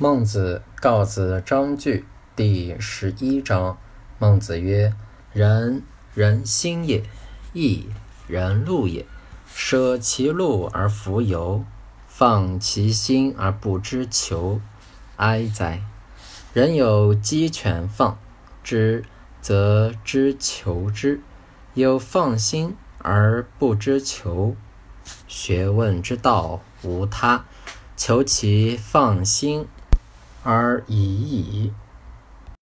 孟子告子章句第十一章。孟子曰：“人，人心也；义，人路也。舍其路而弗由，放其心而不知求，哀哉！人有鸡犬放之，则知求之；有放心而不知求。学问之道无他，求其放心。”而已矣。